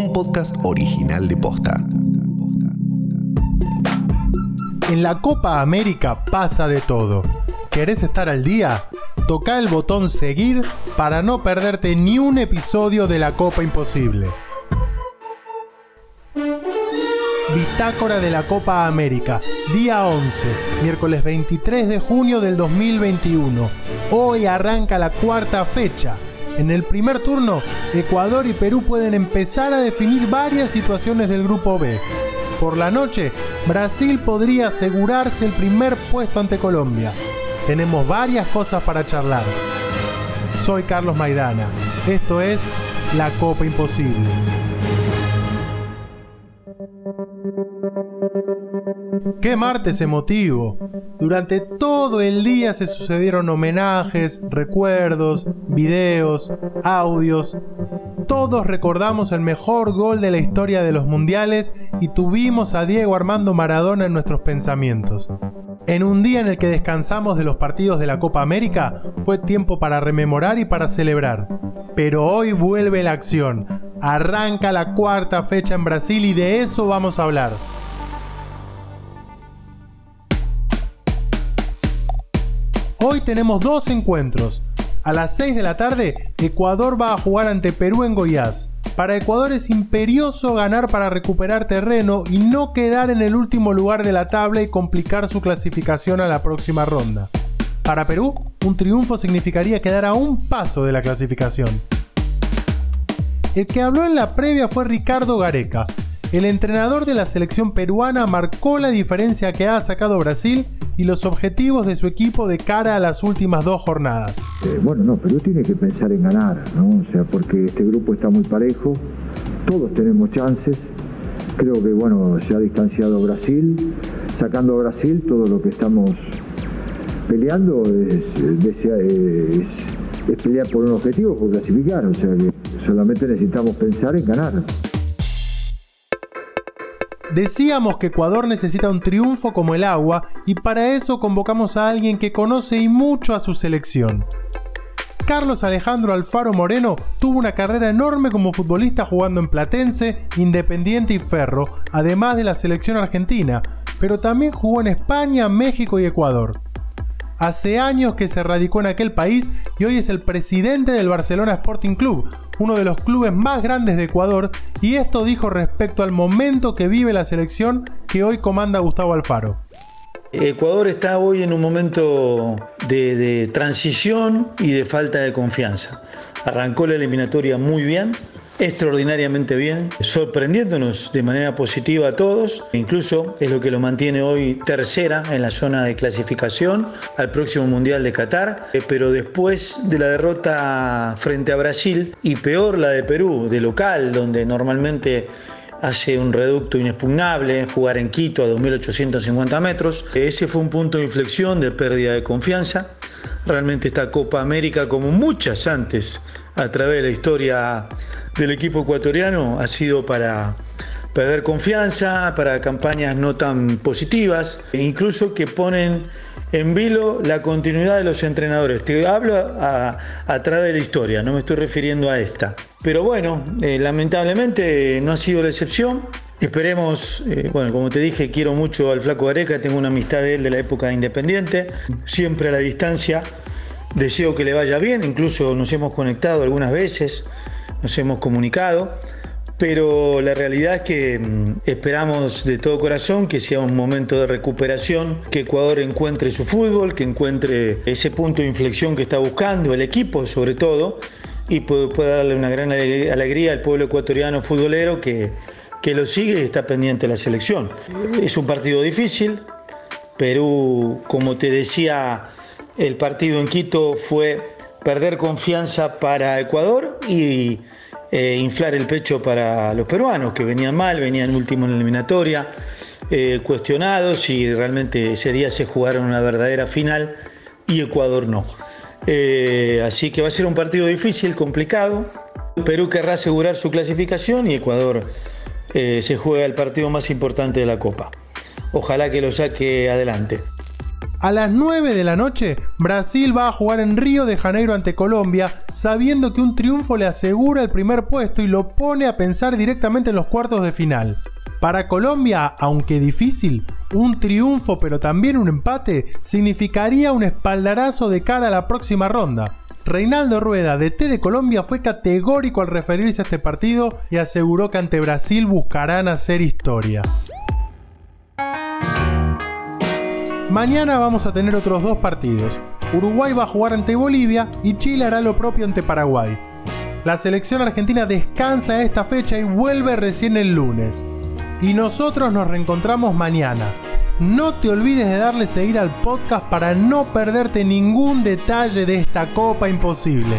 un podcast original de Posta. En la Copa América pasa de todo. ¿Querés estar al día? Toca el botón seguir para no perderte ni un episodio de la Copa Imposible. Bitácora de la Copa América, día 11, miércoles 23 de junio del 2021. Hoy arranca la cuarta fecha. En el primer turno, Ecuador y Perú pueden empezar a definir varias situaciones del grupo B. Por la noche, Brasil podría asegurarse el primer puesto ante Colombia. Tenemos varias cosas para charlar. Soy Carlos Maidana. Esto es La Copa Imposible. ¡Qué martes emotivo! Durante todo el día se sucedieron homenajes, recuerdos, videos, audios. Todos recordamos el mejor gol de la historia de los mundiales y tuvimos a Diego Armando Maradona en nuestros pensamientos. En un día en el que descansamos de los partidos de la Copa América, fue tiempo para rememorar y para celebrar. Pero hoy vuelve la acción. Arranca la cuarta fecha en Brasil y de eso vamos a hablar. Hoy tenemos dos encuentros. A las 6 de la tarde, Ecuador va a jugar ante Perú en Goiás. Para Ecuador es imperioso ganar para recuperar terreno y no quedar en el último lugar de la tabla y complicar su clasificación a la próxima ronda. Para Perú, un triunfo significaría quedar a un paso de la clasificación. El que habló en la previa fue Ricardo Gareca. El entrenador de la selección peruana marcó la diferencia que ha sacado Brasil y los objetivos de su equipo de cara a las últimas dos jornadas. Eh, bueno, no, Perú tiene que pensar en ganar, ¿no? O sea, porque este grupo está muy parejo, todos tenemos chances. Creo que, bueno, se ha distanciado Brasil. Sacando Brasil, todo lo que estamos peleando es, es pelear por un objetivo, por clasificar. O sea que solamente necesitamos pensar en ganar. Decíamos que Ecuador necesita un triunfo como el agua y para eso convocamos a alguien que conoce y mucho a su selección. Carlos Alejandro Alfaro Moreno tuvo una carrera enorme como futbolista jugando en Platense, Independiente y Ferro, además de la selección argentina, pero también jugó en España, México y Ecuador. Hace años que se radicó en aquel país y hoy es el presidente del Barcelona Sporting Club, uno de los clubes más grandes de Ecuador, y esto dijo respecto al momento que vive la selección que hoy comanda Gustavo Alfaro. Ecuador está hoy en un momento de, transición y de falta de confianza. Arrancó la eliminatoria muy bien, extraordinariamente bien, sorprendiéndonos de manera positiva a todos. Incluso es lo que lo mantiene hoy tercera en la zona de clasificación al próximo Mundial de Qatar. Eh, pero después de la derrota frente a Brasil y peor la de Perú, de local, donde normalmente hace un reducto inexpugnable, jugar en Quito a 2.850 metros. Ese fue un punto de inflexión de pérdida de confianza. Realmente esta Copa América, como muchas antes, a través de la historia del equipo ecuatoriano ha sido para perder confianza, para campañas no tan positivas, e incluso que ponen en vilo la continuidad de los entrenadores. Te hablo a, través de la historia, no me estoy refiriendo a esta. Pero bueno, eh, lamentablemente no ha sido la excepción. Esperemos, eh, bueno, como te dije, quiero mucho al Flaco Areca, tengo una amistad de él de la época de Independiente, siempre a la distancia. Deseo que le vaya bien, incluso nos hemos conectado algunas veces nos hemos comunicado, pero la realidad es que mm, esperamos de todo corazón que sea un momento de recuperación, que Ecuador encuentre su fútbol, que encuentre ese punto de inflexión que está buscando el equipo sobre todo y pueda darle una gran alegría al pueblo ecuatoriano futbolero que, que lo sigue y está pendiente de la selección. Es un partido difícil, Perú, como te decía, el partido en Quito fue perder confianza para Ecuador y eh, inflar el pecho para los peruanos, que venían mal, venían último en la eliminatoria, eh, cuestionados y realmente ese día se jugaron una verdadera final y Ecuador no. Eh, así que va a ser un partido difícil, complicado. Perú querrá asegurar su clasificación y Ecuador se juega el partido más importante de la Copa. Ojalá que lo saque adelante. A las 9 de la noche, Brasil va a jugar en Río de Janeiro ante Colombia, sabiendo que un triunfo le asegura el primer puesto y lo pone a pensar directamente en los cuartos de final. Para Colombia, aunque difícil, un triunfo pero también un empate significaría un espaldarazo de cara a la próxima ronda. Reinaldo Rueda, DT de Colombia, fue categórico al referirse a este partido y aseguró que ante Brasil buscarán hacer historia. Mañana vamos a tener otros dos partidos. Uruguay va a jugar ante Bolivia y Chile hará lo propio ante Paraguay. La selección argentina descansa esta fecha y vuelve recién el lunes. Y nosotros nos reencontramos mañana. No te olvides de darle seguir al podcast para no perderte ningún detalle de esta Copa Imposible.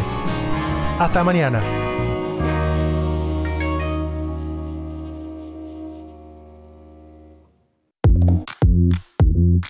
Hasta mañana.